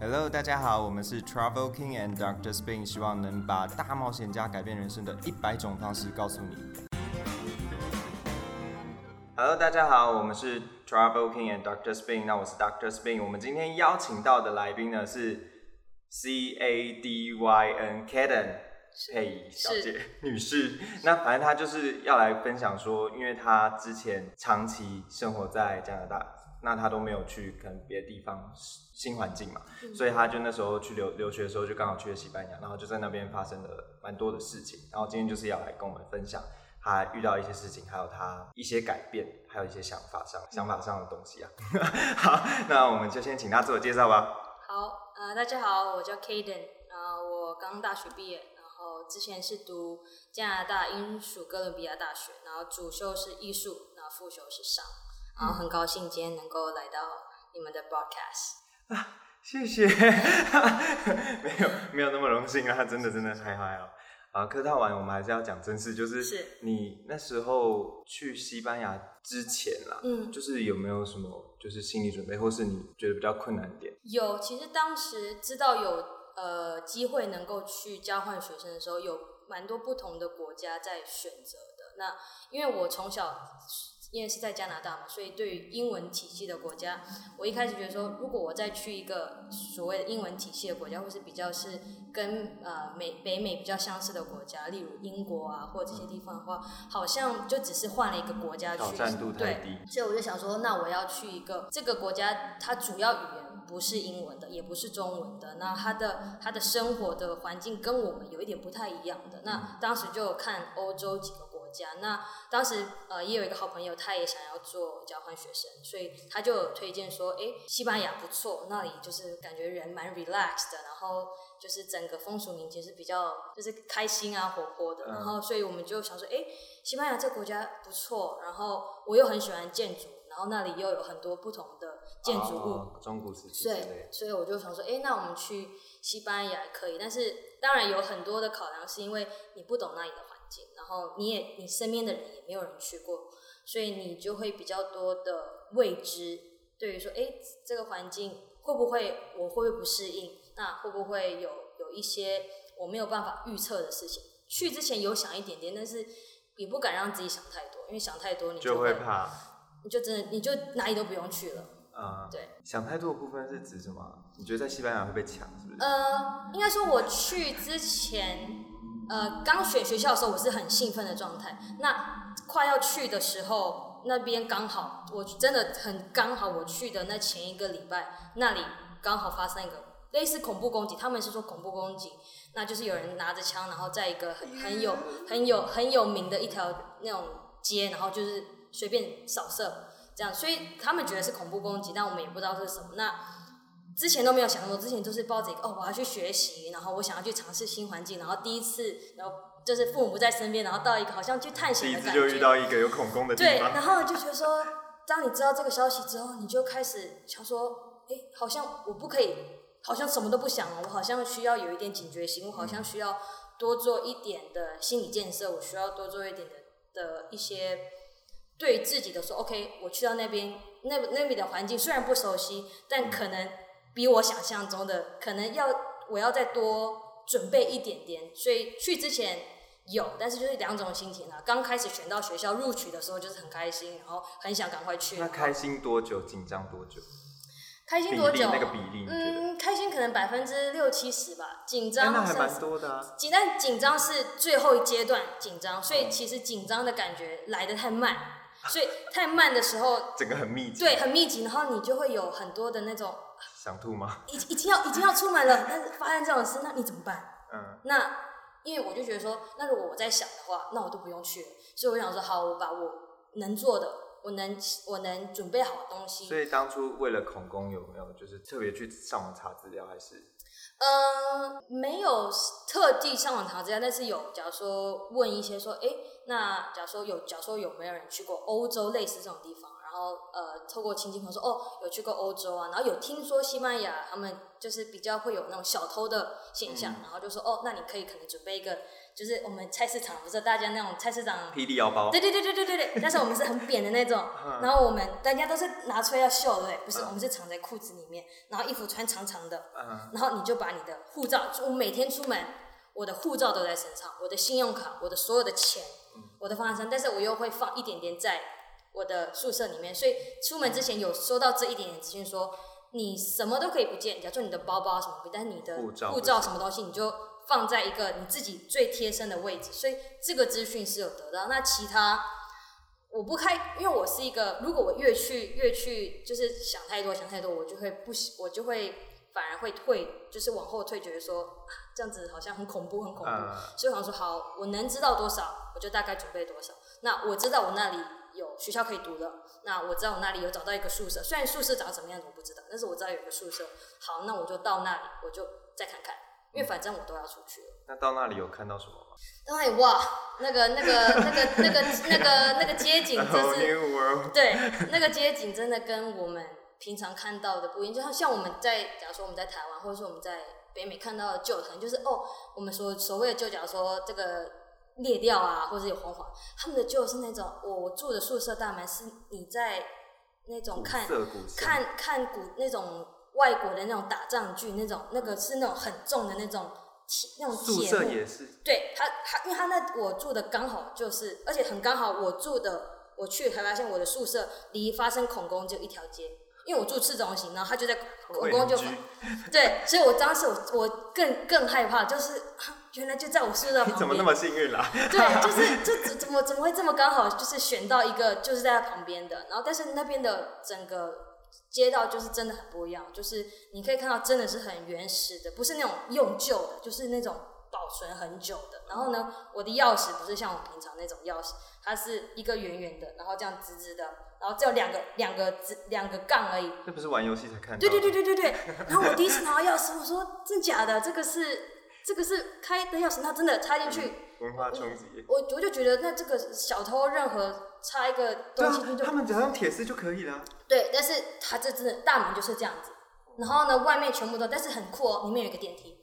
Hello，大家好，我们是 Travel King and Doctor Spin，希望能把大冒险家改变人生的一百种方式告诉你。Hello，大家好，我们是 Travel King and Doctor Spin，那我是 Doctor Spin，我们今天邀请到的来宾呢是 C A D Y N Caden 佩仪小姐女士，那反正她就是要来分享说，因为她之前长期生活在加拿大。那他都没有去可能别的地方新环境嘛，所以他就那时候去留留学的时候就刚好去了西班牙，然后就在那边发生了蛮多的事情。然后今天就是要来跟我们分享他遇到一些事情，还有他一些改变，还有一些想法上想法上的东西啊。好，那我们就先请他自我介绍吧。好，呃，大家好，我叫 Kaden，啊，我刚大学毕业，然后之前是读加拿大英属哥伦比亚大学，然后主修是艺术，然后副修是商。然后很高兴今天能够来到你们的 broadcast 啊，谢谢，没有没有那么荣幸啊，真的真的太嗨了啊！客套完，我们还是要讲正事，就是你那时候去西班牙之前啦，嗯，就是有没有什么就是心理准备，或是你觉得比较困难点？有，其实当时知道有呃机会能够去交换学生的时候，有蛮多不同的国家在选择的。那因为我从小。因为是在加拿大嘛，所以对于英文体系的国家，我一开始觉得说，如果我再去一个所谓的英文体系的国家，或是比较是跟呃美北美比较相似的国家，例如英国啊或这些地方的话，好像就只是换了一个国家去，对，所以我就想说，那我要去一个这个国家，它主要语言不是英文的，也不是中文的，那它的它的生活的环境跟我们有一点不太一样的，那当时就看欧洲几个。家。那当时呃也有一个好朋友，他也想要做交换学生，所以他就推荐说，哎，西班牙不错，那里就是感觉人蛮 relaxed 的，然后就是整个风俗民情是比较就是开心啊活泼的，然后所以我们就想说，哎，西班牙这个国家不错，然后我又很喜欢建筑，然后那里又有很多不同的建筑物，中古时期，对，所以我就想说，哎，那我们去西班牙可以，但是当然有很多的考量，是因为你不懂那里的。然后你也你身边的人也没有人去过，所以你就会比较多的未知。对于说，哎，这个环境会不会我会不会不适应？那会不会有有一些我没有办法预测的事情？去之前有想一点点，但是也不敢让自己想太多，因为想太多你就会怕，你就真的你就哪里都不用去了。啊，对。想太多的部分是指什么？你觉得在西班牙会被抢，是不是？呃，应该说我去之前。呃，刚选学校的时候，我是很兴奋的状态。那快要去的时候，那边刚好，我真的很刚好，我去的那前一个礼拜，那里刚好发生一个类似恐怖攻击。他们是说恐怖攻击，那就是有人拿着枪，然后在一个很很有很有很有名的一条那种街，然后就是随便扫射这样，所以他们觉得是恐怖攻击，但我们也不知道是什么。那之前都没有想那么多，之前都是抱着一个哦，我要去学习，然后我想要去尝试新环境，然后第一次，然后就是父母不在身边，然后到一个好像去探险的感觉。就遇到一个有恐攻的地方。对，然后就觉得说，当你知道这个消息之后，你就开始想说，哎，好像我不可以，好像什么都不想了，我好像需要有一点警觉心，我好像需要多做一点的心理建设，我需要多做一点的的一些对自己的说，OK，我去到那边，那那边的环境虽然不熟悉，但可能。比我想象中的可能要我要再多准备一点点，所以去之前有，但是就是两种心情啊。刚开始选到学校录取的时候就是很开心，然后很想赶快去。那开心多久？紧张多久？开心多久？那个比例，嗯，开心可能百分之六七十吧。紧张那还蛮多的啊。紧但紧张是最后一阶段紧张，所以其实紧张的感觉来的太慢，所以太慢的时候，整个很密集。对，很密集，然后你就会有很多的那种。想吐吗？已已经要已经要出门了，但是发生这样的事，那你怎么办？嗯，那因为我就觉得说，那如果我在想的话，那我都不用去了。所以我想说，好，我把我能做的，我能我能准备好东西。所以当初为了恐攻，有没有就是特别去上网查资料，还是？呃，没有特地上网查资料，但是有，假如说问一些说，哎，那假如说有，假如说有没有人去过欧洲类似这种地方？然后呃，透过亲戚朋友说，哦，有去过欧洲啊，然后有听说西班牙他们就是比较会有那种小偷的现象，然后就说，哦，那你可以可能准备一个，就是我们菜市场不是大家那种菜市场霹雳腰包，对对对对对对对，但是我们是很扁的那种，然后我们大家都是拿出来要秀，对不对？不是，我们是藏在裤子里面，然后衣服穿长长的，然后你就把你的护照，我每天出门，我的护照都在身上，我的信用卡，我的所有的钱，我的放在身，但是我又会放一点点在我的宿舍里面，所以出门之前有收到这一点点资讯说，你什么都可以不见，假如说你的包包什么但是你的护照什么东西你就放在一个你自己最贴身的位置，所以这个资讯是有得到。那其他我不开，因为我是一个，如果我越去越去就是想太多想太多，我就会不喜，我就会反而会退，就是往后退，觉得说啊这样子好像很恐怖很恐怖，嗯所以我想说好，我能知道多少，我就大概准备多少。那我知道我那里有学校可以读的，那我知道我那里有找到一个宿舍，虽然宿舍长什么样子我不知道，但是我知道有个宿舍。好，那我就到那里，我就再看看，因为反正我都要出去了。那到那里有看到什么吗到那里哇，那个那个那个那个那个那个街景真是对，那个街景真的跟我们平常看到的不一样。就像像我们在，假如说我们在台湾，或者说我们在北美看到的旧，可能就是哦，我们所所谓的旧，假如说这个裂掉啊，或者有黄黄，他们的就是那种我我住的宿舍大门是你在那种古看看看古那种外国的那种打仗剧，那种那个是那种很重的那种铁那种宿铁幕舍也是，对他，他因为他那我住的刚好就是，而且很刚好，我住的我去才发现我的宿舍离发生恐攻只有一条街，因为我住市中心，然后他就在故宫就 对，所以我当时我我更更害怕，就是啊原来就在我宿舍旁边，你怎么那么幸运啦？对，就是 这怎怎么怎么会这么刚好，就是选到一个就是在他旁边的，然后但是那边的整个街道就是真的很不一样，就是你可以看到真的是很原始的，不是那种用旧的，就是那种保存很久的。然后呢，我的钥匙不是像我平常那种钥匙，它是一个圆圆的，然后这样直直的，然后只有两个两个直两个杠而已，那不是玩游戏才看到？对对对对对对。然后我第一次拿到钥匙，我说真假的，这个是这个是开的钥匙，那真的插进去。文化冲击。我我就觉得，那这个小偷任何插一个东西啊他们只要用铁丝就可以了。对，但是他这真的大门就是这样子，然后呢，外面全部都，但是很酷哦，里面有一个电梯。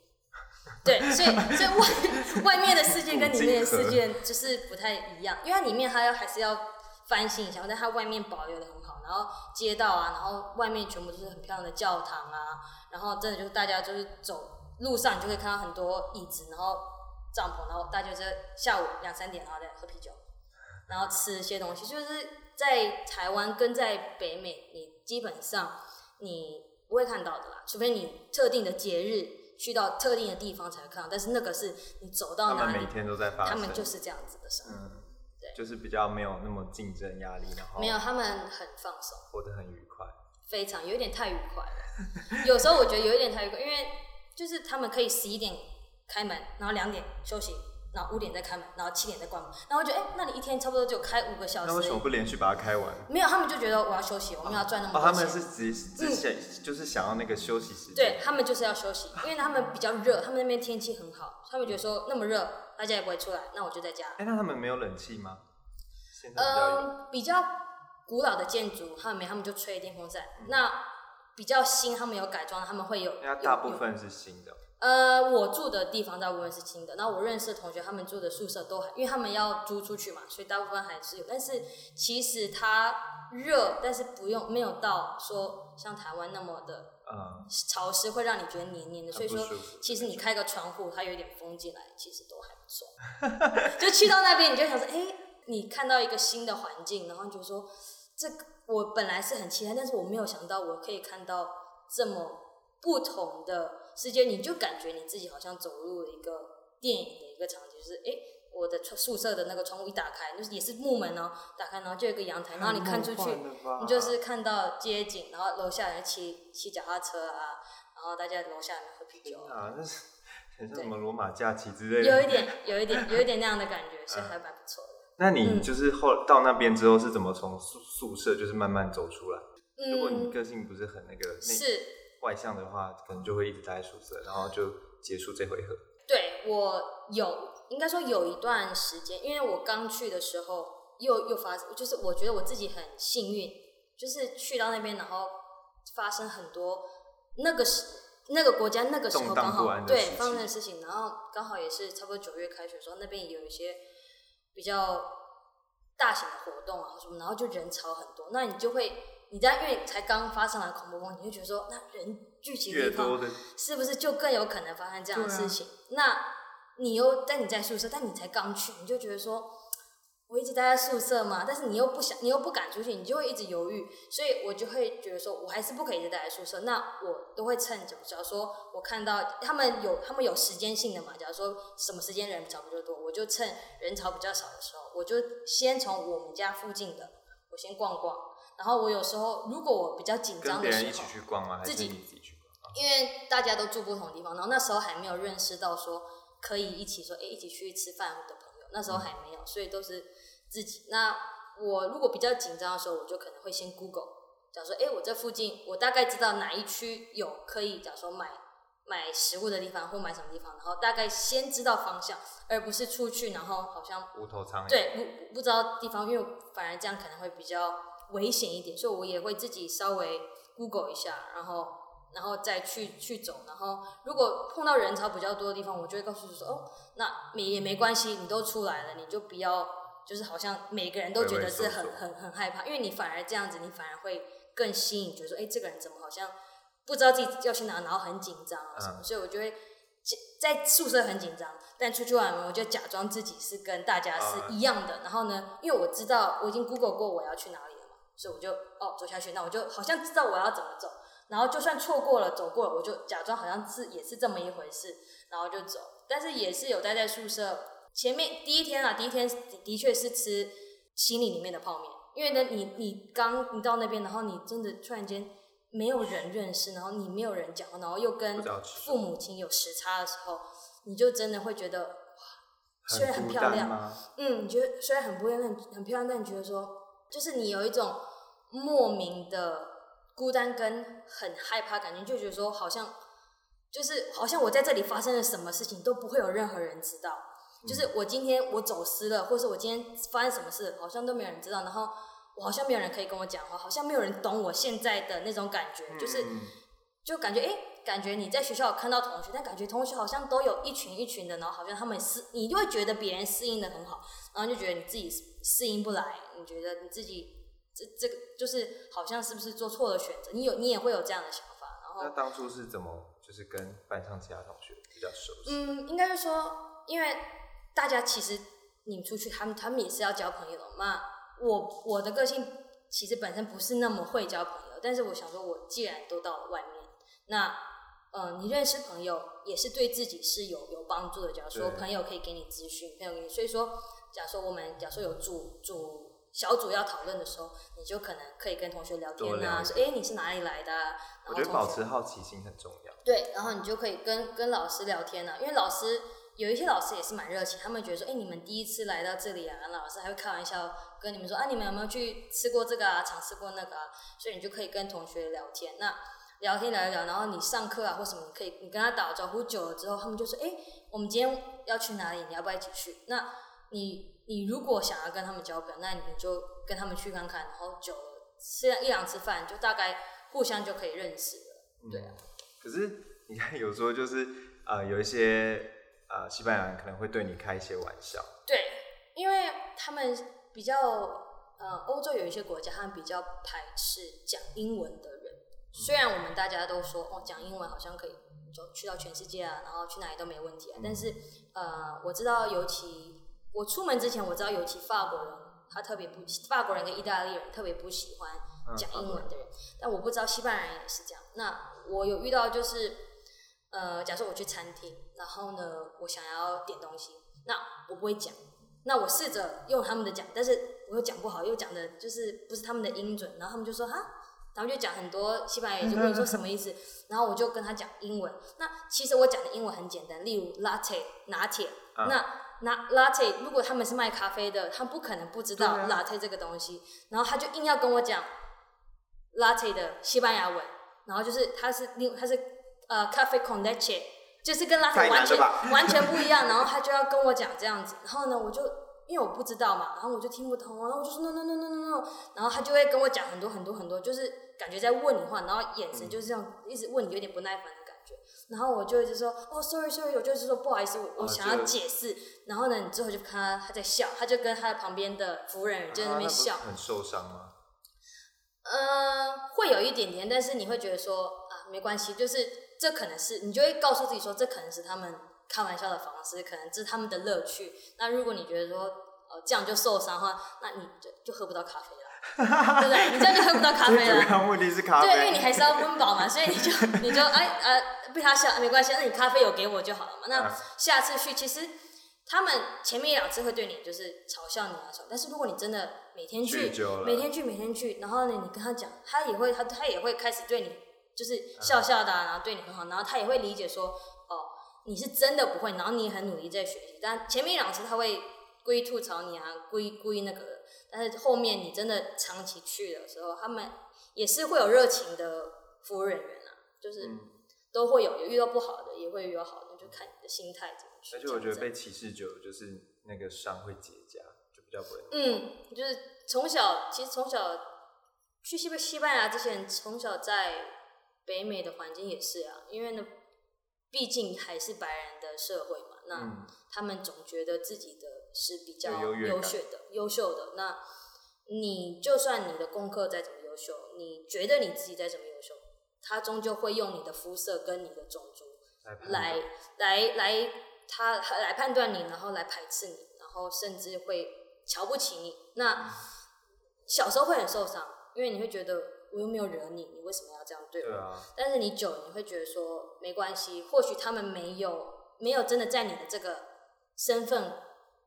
对，所以所以外 外面的世界跟里面的世界就是不太一样，因为它里面它要还是要翻新一下，但它外面保留的很好，然后街道啊，然后外面全部都是很漂亮的教堂啊，然后真的就是大家就是走路上，你就会看到很多椅子，然后帐篷，然后大家就是下午两三点，然后再喝啤酒，然后吃一些东西，就是在台湾跟在北美，你基本上你不会看到的啦，除非你特定的节日去到特定的地方才会看到，但是那个是你走到哪里他们每，天都在发生，他们就是这样子的生活，嗯，对就是比较没有那么竞争压力，然后没有，他们很放松。活得很愉快。非常有一点太愉快了。有时候我觉得有一点太愉快，因为就是他们可以十一点开门，然后两点休息，然后五点再开门，然后七点再关门。然后我觉得，哎、那你一天差不多就开五个小时那为什么。不连续把它开完？没有，他们就觉得我要休息，我们要赚那么哦，多钱。他们是只只想就是想要那个休息时间。对他们就是要休息，因为他们比较热，他们那边天气很好，他们觉得说那么热，大家也不会出来，那我就在家。哎，那他们没有冷气吗？嗯，比较古老的建筑，他们没，他们就吹电风扇。那比较新，他们有改装，他们会有。大部分是新的。呃，我住的地方大部分是新的，然后我认识的同学，他们住的宿舍都还，因为他们要租出去嘛，所以大部分还是有。但是其实它热，但是不用没有到说像台湾那么的嗯，潮湿，会让你觉得黏黏的。所以说其实你开个窗户，它有一点风进来，其实都还不错。就去到那边，你就想说，哎、你看到一个新的环境，然后就说，这个我本来是很期待，但是我没有想到我可以看到这么不同的世界，你就感觉你自己好像走入了一个电影的一个场景，就是哎。诶我的窗宿舍的那个窗户一打开，就是也是木门哦，打开然后就有一个阳台，然后你看出去，你就是看到街景，然后楼下人骑骑脚踏车啊，然后大家楼下人喝啤酒，啊，那是很像什么罗马假期之类的。有一点，有一点，有一点那样的感觉，所以还蛮不错的。那你嗯就是后到那边之后是怎么从宿宿舍就是慢慢走出来？如果你嗯，个性不是很那个内是外向的话，可能就会一直待在宿舍，然后就结束这回合。对我有，应该说有一段时间，因为我刚去的时候又又发生，就是我觉得我自己很幸运，就是去到那边，然后发生很多那个时那个国家那个时候刚好对发生的事情，然后刚好也是差不多九月开学的时候，那边也有一些比较大型的活动啊什么，然后就人潮很多，那你就会你在因为才刚发生完恐怖风，你就觉得说那人聚集的地方是不是就更有可能发生这样的事情？那你又但你在宿舍，但你才刚去，你就觉得说，我一直待在宿舍嘛，但是你又不想，你又不敢出去，你就会一直犹豫，所以我就会觉得说，我还是不可以一直待在宿舍。那我都会趁，假如说我看到他们有他们有时间性的嘛，假如说什么时间人潮比较多，我就趁人潮比较少的时候，我就先从我们家附近的我先逛逛，然后我有时候如果我比较紧张的时候别人一起，去逛吗？还是自己你自己去逛？啊因为大家都住不同地方，然后那时候还没有认识到说可以一起说，哎，一起去吃饭的朋友，那时候还没有，所以都是自己。那我如果比较紧张的时候，我就可能会先 Google，假如说，哎，我这附近我大概知道哪一区有可以，假如说买买食物的地方或买什么地方，然后大概先知道方向，而不是出去然后好像无头苍蝇。对，不不知道地方，因为反而这样可能会比较危险一点，所以我也会自己稍微 Google 一下，然后然后再去去走。然后如果碰到人潮比较多的地方，我就会告诉你说，哦，那没也没关系，你都出来了，你就不要就是好像每个人都觉得是很很很害怕，因为你反而这样子，你反而会更吸引，觉得说，哎，这个人怎么好像不知道自己要去哪，然后很紧张啊什么，嗯所以我就会。在宿舍很紧张，但出去玩我就假装自己是跟大家是一样的。然后呢，因为我知道我已经 Google 过我要去哪里了嘛，所以我就哦走下去，那我就好像知道我要怎么走。然后就算错过了走过了，我就假装好像是也是这么一回事，然后就走。但是也是有待在宿舍前面第一天啊，第一天的的确是吃行李里面的泡面，因为呢你你刚你到那边，然后你真的突然间没有人认识，然后你没有人讲话，然后又跟父母亲有时差的时候，你就真的会觉得哇，虽然很漂亮，嗯，你觉得虽然很不漂亮，很漂亮，但你觉得说，就是你有一种莫名的孤单跟很害怕感觉，就觉得说好像就是好像我在这里发生了什么事情都不会有任何人知道，就是我今天我走失了，或是我今天发生什么事，好像都没有人知道，然后我好像没有人可以跟我讲话，好像没有人懂我现在的那种感觉，就是嗯。就感觉哎、诶感觉你在学校有看到同学，但感觉同学好像都有一群一群的，然后好像他们适，你就会觉得别人适应的很好，然后就觉得你自己适应不来，你觉得你自己这这个就是好像是不是做错了选择？你有你也会有这样的想法，然后那当初是怎么就是跟班上其他同学比较熟悉？嗯，应该是说，因为大家其实你们出去，他们他们也是要交朋友的嘛。我我的个性其实本身不是那么会交朋友，但是我想说，我既然都到了外面，那呃，你认识朋友也是对自己是有有帮助的。假如说朋友可以给你咨询，朋友给你，所以说，假如说我们假如说有组组小组要讨论的时候，你就可能可以跟同学聊天啊，说哎你是哪里来的啊、我觉得保持好奇心很重要。对，然后你就可以跟跟老师聊天啊，因为老师有一些老师也是蛮热情，他们觉得说，哎，你们第一次来到这里啊，老师还会开玩笑跟你们说，啊，你们有没有去吃过这个啊，尝试过那个啊，所以你就可以跟同学聊天。那聊天聊一聊，然后你上课啊或什么，你可以你跟他打招呼久了之后，他们就说，哎，我们今天要去哪里？你要不要一起去？那你你如果想要跟他们交朋友，那你就跟他们去看看，然后久了吃一两次饭，就大概互相就可以认识了。对啊。可是你看，有时候就是呃，有一些呃西班牙人可能会对你开一些玩笑，对，因为他们比较呃，欧洲有一些国家，他们比较排斥讲英文的人。虽然我们大家都说哦，讲英文好像可以就去到全世界啊，然后去哪里都没问题啊，但是呃，我知道尤其我出门之前，我知道尤其法国人，他特别不法国人跟意大利人特别不喜欢嗯讲英文的人，但我不知道西班牙人也是这样。那我有遇到就是，呃，假设我去餐厅，然后呢，我想要点东西，那我不会讲，那我试着用他们的讲，但是我又讲不好，又讲的就是不是他们的音准，然后他们就说哈。他们就讲很多西班牙语，就问你说什么意思，然后我就跟他讲英文。那其实我讲的英文很简单，例如 latte 拿铁，嗯那拿 latte 如果他们是卖咖啡的，他不可能不知道 latte 这个东西，然后他就硬要跟我讲 latte 的西班牙文，然后就是他是另他是呃 cafe con leche，就是跟 latte 完全完全不一样，然后他就要跟我讲这样子，然后呢我就因为我不知道嘛，然后我就听不通，然后我就说 no no no no no no，然后他就会跟我讲很多很多很多，就是感觉在问你话，然后眼神就是这样一直问你，有点不耐烦觉。然后我就一直说哦，sorry sorry，我就是说不好意思，我想要解释。然后呢，你之后就看他他在笑，他就跟他的旁边的服务人员就在那边笑。很受伤吗？呃，会有一点点，但是你会觉得说啊，没关系，就是这可能是你就会告诉自己说，这可能是他们开玩笑的方式，可能这是他们的乐趣。那如果你觉得说呃这样就受伤的话，那你就就喝不到咖啡了，对不对？你这样就喝不到咖啡最主了。要目的是咖啡。对，因为你还是要温饱嘛，所以你就你就哎呃被他笑没关系，那你咖啡有给我就好了嘛。那下次去，其实他们前面一两次会对你就是嘲笑你啊什么，但是如果你真的每天去每天去每天去，然后呢你跟他讲，他也会他他也会开始对你就是笑笑的、然后对你很好，然后他也会理解说哦你是真的不会，然后你很努力在学习，但前面两次他会故意吐槽你啊，故意故意那个的，但是后面你真的长期去的时候，他们也是会有热情的服务人员啊，就是嗯都会有，有遇到不好的，也会遇到好的，就看你的心态怎么去。而且我觉得被歧视久了，就是那个伤会结痂，就比较不会。嗯，就是从小，其实从小去西班西班牙之前，从小在北美的环境也是啊，因为呢，毕竟还是白人的社会嘛，那嗯，他们总觉得自己的是比较优秀的、优秀的。那你就算你的功课再怎么优秀，你觉得你自己再怎么优秀，他终究会用你的肤色跟你的种族来来来来，他来判断你，然后来排斥你，然后甚至会瞧不起你。那小时候会很受伤，因为你会觉得我又没有惹你，你为什么要这样对我？对啊，但是你久了，你会觉得说没关系，或许他们没有没有真的在你的这个身份，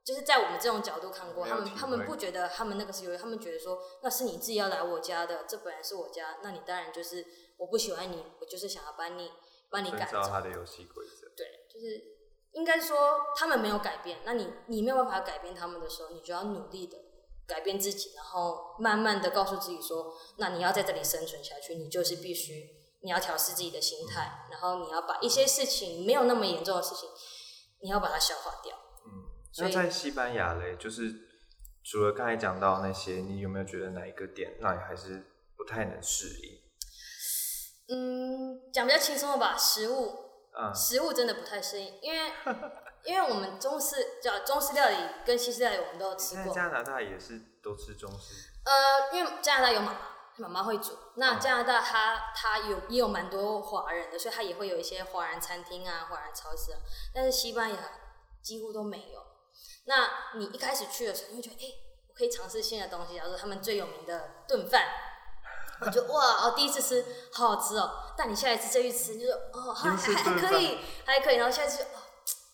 就是在我们这种角度看过，他们他们不觉得他们那个是优越，他们觉得说那是你自己要来我家的，这本来是我家，那你当然就是我不喜欢你，我就是想要把你把你遵赶走。照他的游戏规则。对，就是应该说他们没有改变，那你你没有办法改变他们的时候，你就要努力的改变自己，然后慢慢的告诉自己说，那你要在这里生存下去，你就是必须你要调试自己的心态，然后你要把一些事情没有那么严重的事情，你要把它消化掉。那在西班牙嘞，就是除了刚才讲到那些，你有没有觉得哪一个点让你还是不太能适应？嗯，讲比较轻松的吧，食物，嗯，食物真的不太适应，因为 因为我们中式叫中式料理跟西式料理我们都有吃过，在加拿大也是都吃中式，呃，因为加拿大有妈妈，妈妈会煮。那嗯加拿大它它有也有蛮多华人的，所以它也会有一些华人餐厅啊、华人超市啊。但是西班牙几乎都没有。那你一开始去的时候，你会觉得，哎、我可以尝试新的东西，假如说他们最有名的炖饭。我就哇哦，第一次吃好好吃哦，但你下一次再去吃，你就说哦还还还可以，还可以，然后下一次就哦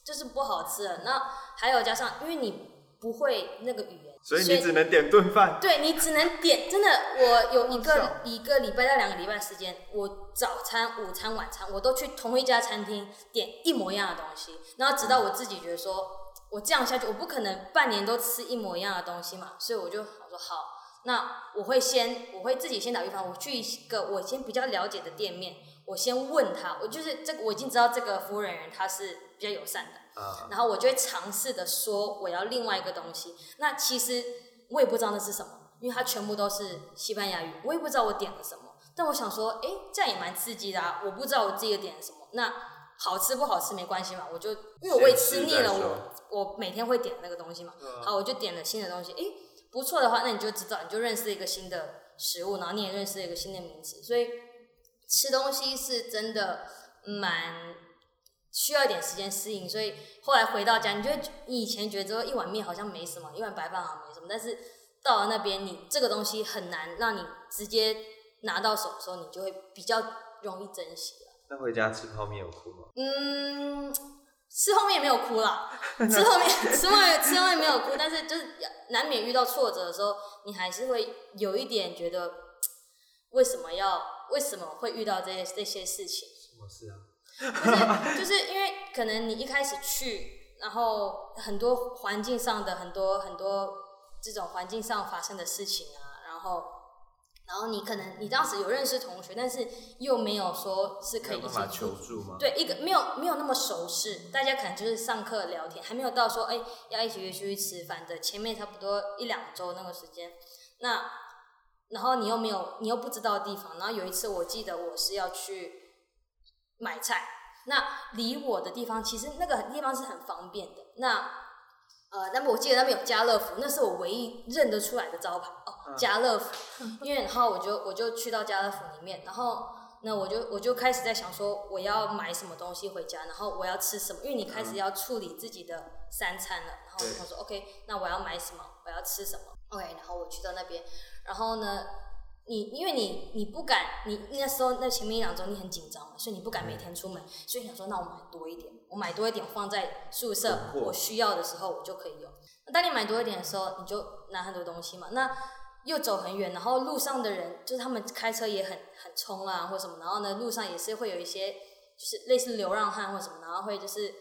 就是不好吃了。那还有加上，因为你不会那个语言，所以你只能点炖饭。对你只能点，真的，我有一个一个礼拜到两个礼拜时间，我早餐、午餐、晚餐我都去同一家餐厅点一模一样的东西，然后直到我自己觉得说，我这样下去，我不可能半年都吃一模一样的东西嘛，所以我就我说好，那我会先我会自己先打预防，我去一个我先比较了解的店面，我先问他，我就是这个我已经知道这个服务人员他是比较友善的，啊，然后我就会尝试的说我要另外一个东西。那其实我也不知道那是什么，因为它全部都是西班牙语，我也不知道我点了什么。但我想说，哎，这样也蛮刺激的啊！我不知道我自己点了什么，那好吃不好吃没关系嘛，我就因为我也吃腻了我我每天会点那个东西嘛，好，我就点了新的东西，诶，不错的话，那你就知道，你就认识一个新的食物，然后你也认识一个新的名词，所以吃东西是真的蛮需要一点时间适应。所以后来回到家，你就会觉你以前觉得说一碗面好像没什么，一碗白饭好像没什么，但是到了那边，你这个东西很难让你直接拿到手的时候，你就会比较容易珍惜了。那回家吃泡面有哭吗？嗯，吃后面也没有哭啦，吃后面吃后面吃后面没有哭，但是就是难免遇到挫折的时候，你还是会有一点觉得为什么要为什么会遇到这些这些事情，什么事啊？就是就是因为可能你一开始去，然后很多环境上的很多很多这种环境上发生的事情啊，然后然后你可能你当时有认识同学，但是又没有说是可以一起求助吗？对，一个没有没有那么熟识，大家可能就是上课聊天，还没有到说哎要一起约出去吃饭的前面差不多一两周那个时间。那然后你又没有你又不知道地方，然后有一次我记得我是要去买菜，那离我的地方其实那个地方是很方便的。那呃，那么我记得那边有家乐福，那是我唯一认得出来的招牌哦，家乐福。因为然后我就我就去到家乐福里面，然后那我就我就开始在想说我要买什么东西回家，然后我要吃什么，因为你开始要处理自己的三餐了。然后我就说 OK，那我要买什么，我要吃什么？OK，然后我去到那边，然后呢？你因为你你不敢，你那时候那前面一两周你很紧张嘛，所以你不敢每天出门，所以想说那我买多一点，我买多一点放在宿舍，我需要的时候我就可以用。那当你买多一点的时候，你就拿很多东西嘛。那又走很远，然后路上的人就是他们开车也很很冲啊，或什么，然后呢路上也是会有一些就是类似流浪汉或什么，然后会就是。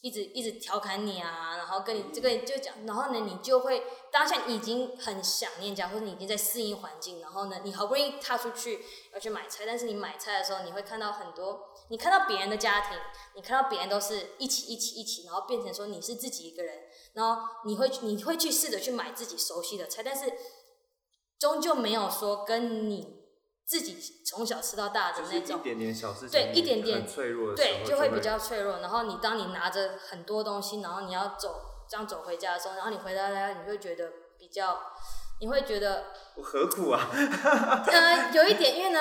一直一直调侃你啊，然后跟你这个就讲，然后呢，你就会当下已经很想念家，或者你已经在适应环境，然后呢，你好不容易踏出去要去买菜，但是你买菜的时候，你会看到很多，你看到别人的家庭，你看到别人都是一起一起一起，然后变成说你是自己一个人，然后你会你会去试着去买自己熟悉的菜，但是终究没有说跟你。自己从小吃到大的那种，一点点小事情，对，一点点脆弱，对，就会比较脆弱。然后你当你拿着很多东西，然后你要走这样走回家的时候，然后你回到家，你会觉得比较，你会觉得我何苦啊？呃，有一点，因为呢，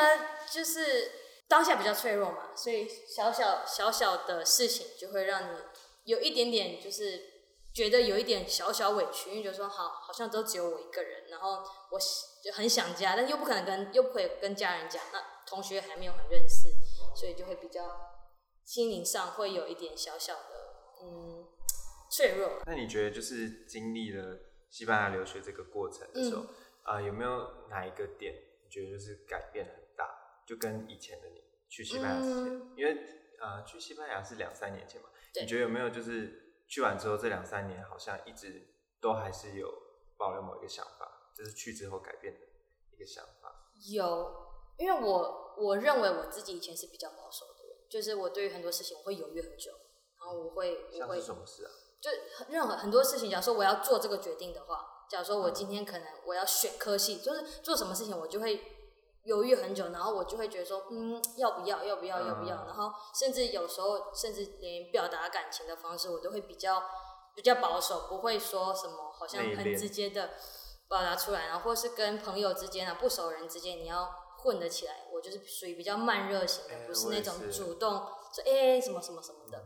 就是当下比较脆弱嘛，所以小小小小的事情就会让你有一点点，就是觉得有一点小小委屈，因为觉得说好，好像都只有我一个人，然后我。就很想家，但又不可能跟又不可以跟家人讲。那同学还没有很认识，所以就会比较心灵上会有一点小小的嗯脆弱。那你觉得就是经历了西班牙留学这个过程的时候，啊有没有哪一个点你觉得就是改变很大？就跟以前的你去西班牙之前，因为呃去西班牙是两三年前嘛，你觉得有没有就是去完之后这两三年好像一直都还是有保留某一个想法？就是去之后改变的一个想法。有，因为我我认为我自己以前是比较保守的人，就是我对于很多事情我会犹豫很久，然后我会我会什么事啊？就任何很多事情，假如说我要做这个决定的话，假如说我今天可能我要选科系，就是做什么事情我就会犹豫很久，然后我就会觉得说，嗯，要不要，要不要，要不要？然后甚至有时候，甚至连表达感情的方式，我都会比较比较保守，不会说什么好像很直接的。表达出来，然后或是跟朋友之间啊、不熟人之间，你要混得起来。我就是属于比较慢热型的，不是那种主动说哎什么什么什么的。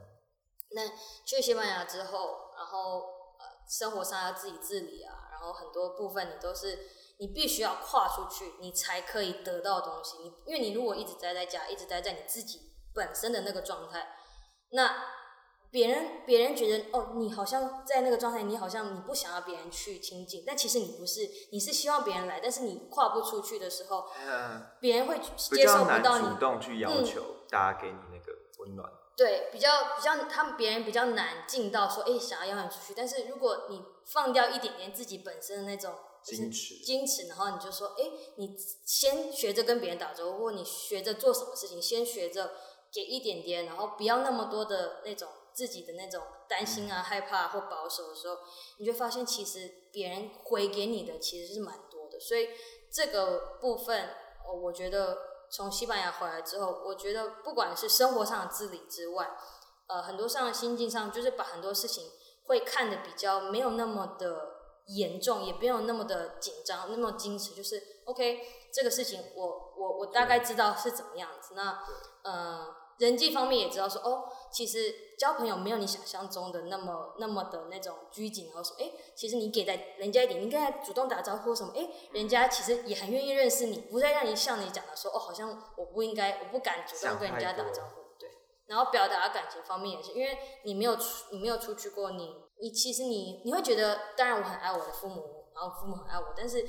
那去西班牙之后，然后呃生活上要自己自理啊，然后很多部分你都是你必须要跨出去，你才可以得到东西。你因为你如果一直待在家，一直待在你自己本身的那个状态，那。别人别人觉得哦，你好像在那个状态，你好像你不想要别人去亲近，但其实你不是，你是希望别人来，但是你跨不出去的时候，别人会接受不到你主动去要求大家给你那个温暖。对，比较比较他们别人比较难进到说，哎，想要邀你出去。但是如果你放掉一点点自己本身的那种矜持，矜持，然后你就说，哎，你先学着跟别人打招呼，或你学着做什么事情，先学着给一点点，然后不要那么多的那种。自己的那种担心啊、害怕或保守的时候，你就发现其实别人回给你的其实是蛮多的。所以这个部分，哦，我觉得从西班牙回来之后，我觉得不管是生活上的自理之外，呃，很多上心境上，就是把很多事情会看得比较没有那么的严重，也没有那么的紧张、那么矜持。就是 OK，这个事情我我我大概知道是怎么样子。那呃，人际方面也知道说，哦，其实。交朋友没有你想象中的那么那么的那种拘谨，然后说，哎，其实你给在人家一点，你跟他主动打招呼什么，哎，人家其实也很愿意认识你，不再让你像你讲的说，哦，好像我不应该，我不敢主动跟人家打招呼，对。然后表达感情方面也是，因为你没有出，你没有出去过，你你其实你你会觉得，当然我很爱我的父母，然后父母很爱我，但是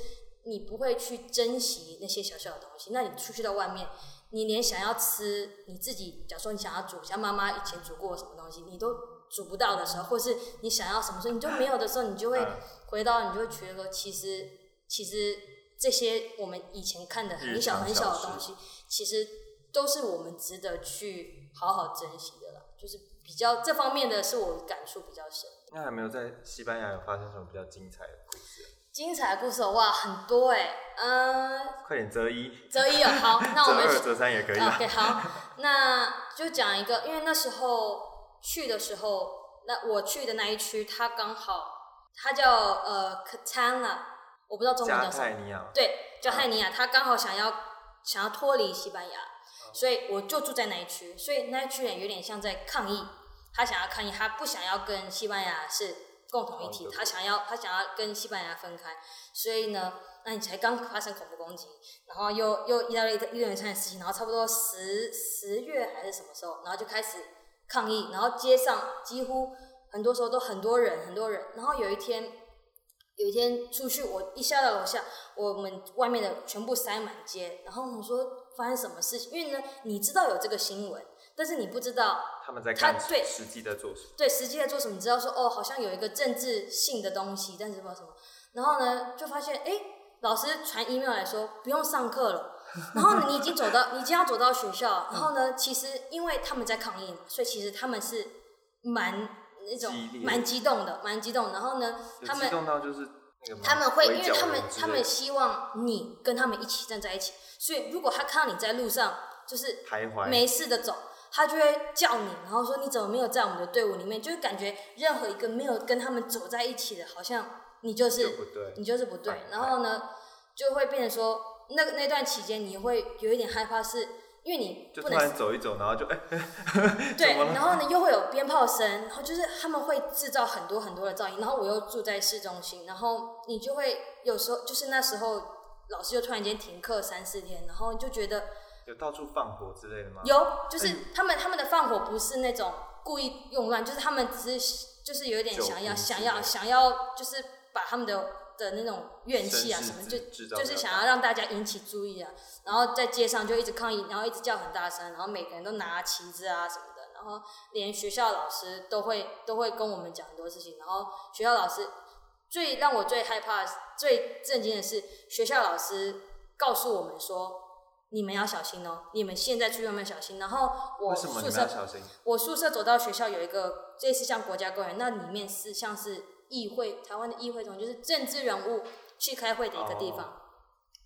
你不会去珍惜那些小小的东西。那你出去到外面。你连想要吃你自己，假如说你想要煮，像妈妈以前煮过什么东西，你都煮不到的时候，或是你想要什么时候你就没有的时候，你就会回到，你就会觉得说，其实其实这些我们以前看的很小很小的东西，其实都是我们值得去好好珍惜的了。就是比较这方面的是我感触比较深。那还没有在西班牙有发生什么比较精彩的故事？精彩的故事哇，很多哎，嗯，快点择一，择一哦，好，那我们择二择三也可以。OK，好，那就讲一个，因为那时候去的时候，那我去的那一区，它刚好，它叫呃 Catana，我不知道中文叫什么，对，叫泰尼亚，它刚好想要想要脱离西班牙，所以我就住在那一区，所以那一区人有点像在抗议，他想要抗议，他不想要跟西班牙是共同一体，他想要他想要跟西班牙分开，所以呢。那你才刚发生恐怖攻击，然后又又遇到了一一连串的事情，然后差不多十十月还是什么时候，然后就开始抗议，然后街上几乎很多时候都很多人很多人，然后有一天有一天出去，我一下到楼下，我们外面的全部塞满街，然后我说发生什么事情？因为呢，你知道有这个新闻，但是你不知道他们在他对实际在做什么？对，实际在做什么？你知道说哦，好像有一个政治性的东西，但是不知道什么，然后呢，就发现哎。老师传 email 来说不用上课了，然后你已经走到，你已经要走到学校，然后呢，其实因为他们在抗议，所以其实他们是蛮那种蛮激动的，蛮激动。然后呢，他们激动到就是他们会，因为他们他们希望你跟他们一起站在一起，所以如果他看到你在路上就是徘徊没事的走，他就会叫你，然后说你怎么没有在我们的队伍里面？就是感觉任何一个没有跟他们走在一起的，好像。你就是你就是不对，然后呢，就会变成说，那那段期间你会有一点害怕，是因为你就突然走一走，然后就哎，对，然后呢又会有鞭炮声，然后就是他们会制造很多很多的噪音，然后我又住在市中心，然后你就会有时候就是那时候老师就突然间停课三四天，然后就觉得有到处放火之类的吗？有，就是他们他们的放火不是那种故意用乱，就是他们只是就是有点想要想要想要就是。把他们的的那种怨气啊什么，就就是想要让大家引起注意啊，然后在街上就一直抗议，然后一直叫很大声，然后每个人都拿旗子啊什么的，然后连学校老师都会都会跟我们讲很多事情，然后学校老师最让我最害怕、最震惊的是，学校老师告诉我们说，你们要小心哦，你们现在出去外面小心。然后我宿舍，我宿舍走到学校有一个类似像国家公园，那里面是像是。议会，台湾的议会中就是政治人物去开会的一个地方。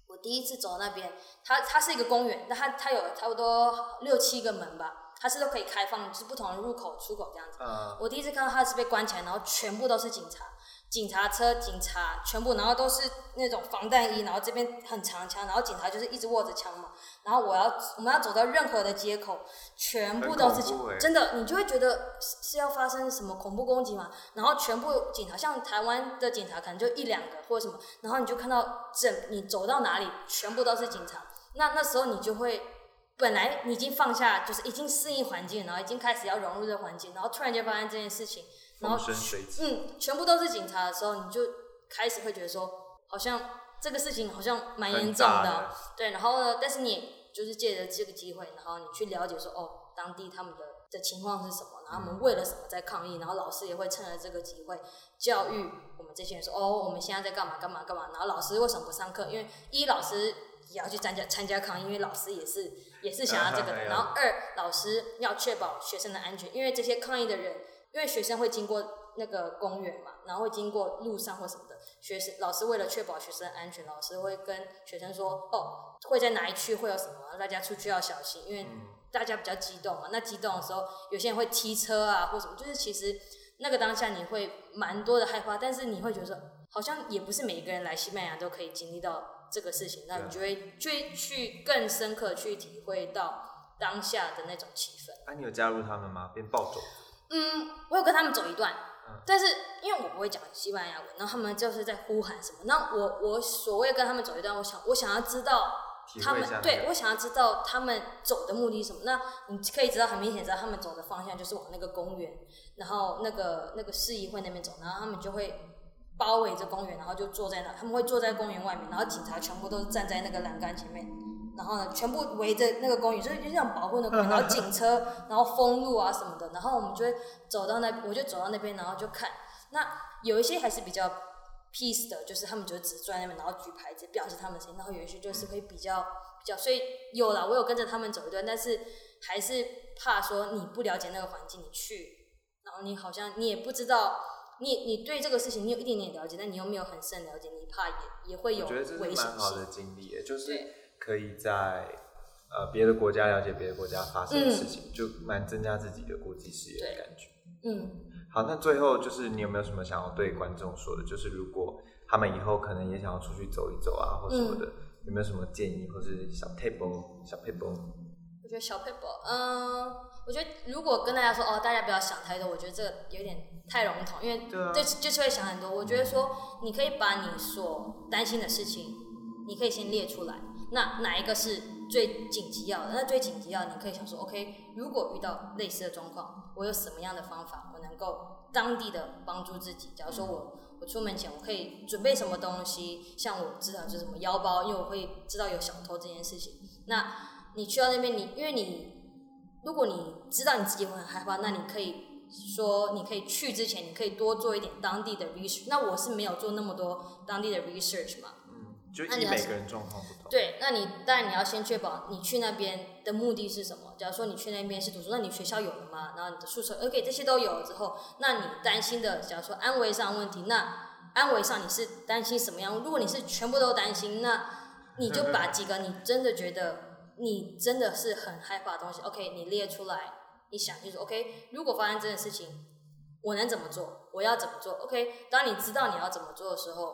我第一次走那边，它它是一个公园，那它它有差不多六七个门吧，它是都可以开放，是不同的入口出口这样子。我第一次看到它是被关起来，然后全部都是警察。警察车、警察全部，然后都是那种防弹衣，然后这边很长枪，然后警察就是一直握着枪嘛。然后我要我们要走到任何的街口，全部都是警，真的，你就会觉得是是要发生什么恐怖攻击嘛。然后全部警察，像台湾的警察可能就一两个或者什么，然后你就看到整你走到哪里，全部都是警察。那那时候你就会，本来你已经放下，就是已经适应环境，然后已经开始要融入这环境，然后突然间发现这件事情。然后，嗯，全部都是警察的时候，你就开始会觉得说，好像这个事情好像蛮严重的，对。然后呢，但是你就是借着这个机会，然后你去了解说，哦，当地他们的的情况是什么，然后他们为了什么在抗议，然后老师也会趁着这个机会教育我们这些人说，哦，我们现在在干嘛干嘛干嘛。然后老师为什么不上课？因为一老师也要去参加参加抗议，因为老师也是也是想要这个的。然后二老师要确保学生的安全，因为这些抗议的人。因为学生会经过那个公园嘛，然后会经过路上或什么的，学生老师为了确保学生安全，老师会跟学生说，哦，会在哪一区会有什么，大家出去要小心，因为大家比较激动嘛。那激动的时候，有些人会踢车啊，或什么，就是其实那个当下你会蛮多的害怕，但是你会觉得好像也不是每一个人来西班牙都可以经历到这个事情，那你就会去去更深刻去体会到当下的那种气氛。那你有加入他们吗？变暴走？嗯，我有跟他们走一段，但是因为我不会讲西班牙文，然后他们就是在呼喊什么。那我我所谓跟他们走一段，我想我想要知道他们对我想要知道他们走的目的是什么。那你可以知道很明显知道他们走的方向就是往那个公园，然后那个那个市议会那边走，然后他们就会包围着公园，然后就坐在那，他们会坐在公园外面，然后警察全部都是站在那个栏杆前面。然后呢，全部围着那个公园，所以就像保护那个公园。然后警车，然后封路啊什么的。然后我们就会走到那，我就走到那边，然后就看。那有一些还是比较 peace 的，就是他们就只坐在那边，然后举牌子表示他们声音，然后有一些就是会比较比较，所以有了我有跟着他们走一段，但是还是怕说你不了解那个环境，你去，然后你好像你也不知道，你你对这个事情你有一点点了解，但你又没有很深了解，你怕也也会有我觉得这是蛮好的性。经历耶，就是可以在呃别的国家了解别的国家发生的事情，就蛮增加自己的国际视野的感觉。嗯，好，那最后就是你有没有什么想要对观众说的？就是如果他们以后可能也想要出去走一走啊，或什么的，有没有什么建议，或是小 table 小 table？我觉得小 paper，嗯，我觉得如果跟大家说哦，大家不要想太多，我觉得这个有点太笼统，因为对就是会想很多。我觉得说，你可以把你所担心的事情，你可以先列出来。那哪一个是最紧急要的？那最紧急要的，你可以想说，OK，如果遇到类似的状况，我有什么样的方法，我能够当地的帮助自己？假如说我我出门前我可以准备什么东西，像我知道就是什么腰包，因为我会知道有小偷这件事情。那你去到那边，你因为你如果你知道你自己会很害怕，那你可以说你可以去之前，你可以多做一点当地的 research。那我是没有做那么多当地的 research 嘛，嗯，就那你每个人状况不同。对，那你当然你要先确保你去那边的目的是什么。假如说你去那边是读书，那你学校有了吗？然后你的宿舍，OK，这些都有了之后，那你担心的，假如说安危上问题，那安危上你是担心什么样？如果你是全部都担心，那你就 把几个你真的觉得你真的是很害怕的东西，OK，你列出来，你想清楚，OK，如果发生这件事情，我能怎么做？我要怎么做？OK，当你知道你要怎么做的时候，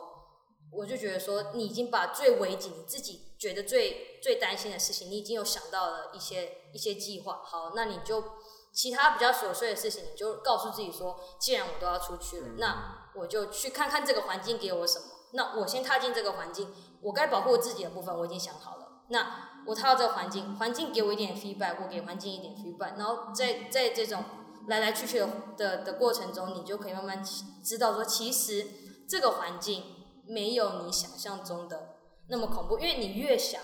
我就觉得说，你已经把最危急、你自己觉得最最担心的事情，你已经有想到了一些一些计划。好，那你就其他比较琐碎的事情，你就告诉自己说，既然我都要出去了，那我就去看看这个环境给我什么。那我先踏进这个环境，我该保护自己的部分我已经想好了。那我踏到这个环境，环境给我一点 feedback，我给环境一点 feedback，然后在在这种来来去去的的的过程中，你就可以慢慢知道说，其实这个环境没有你想象中的那么恐怖，因为你越想，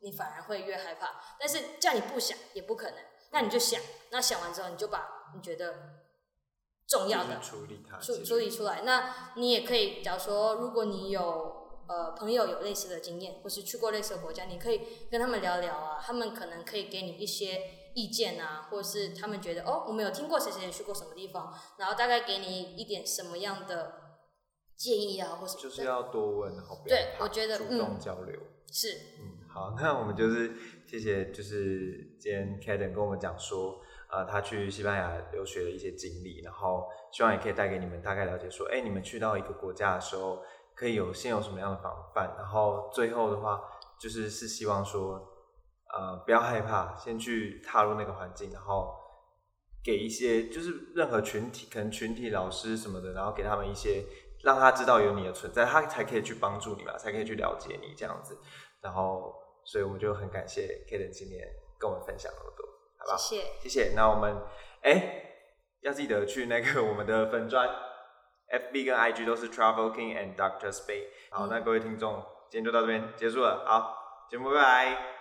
你反而会越害怕。但是叫你不想也不可能，那你就想，那想完之后，你就把你觉得重要的处理它，处处理出来。那你也可以，假如说，如果你有呃朋友有类似的经验，或是去过类似的国家，你可以跟他们聊聊啊，他们可能可以给你一些意见啊，或是他们觉得哦，我们有听过谁谁谁去过什么地方，然后大概给你一点什么样的建议啊，或什么。就是要多问，然后不对我觉得主嗯动交流。是嗯，好，那我们就是谢谢，就是今天 Kaden 跟我们讲说，呃，他去西班牙留学的一些经历，然后希望也可以带给你们大概了解说，哎，你们去到一个国家的时候，可以有先有什么样的防范，然后最后的话，就是是希望说，呃，不要害怕，先去踏入那个环境，然后给一些就是任何群体，可能群体老师什么的，然后给他们一些让他知道有你的存在，他才可以去帮助你嘛，才可以去了解你这样子。然后，所以我们就很感谢 Kaden 今天跟我们分享那么多，好不好？谢谢。谢谢。那我们哎，要记得去那个我们的粉砖，FB 跟 IG 都是 Travel King and Doctor Spade。好，那各位听众，今天就到这边结束了。好，节目拜拜。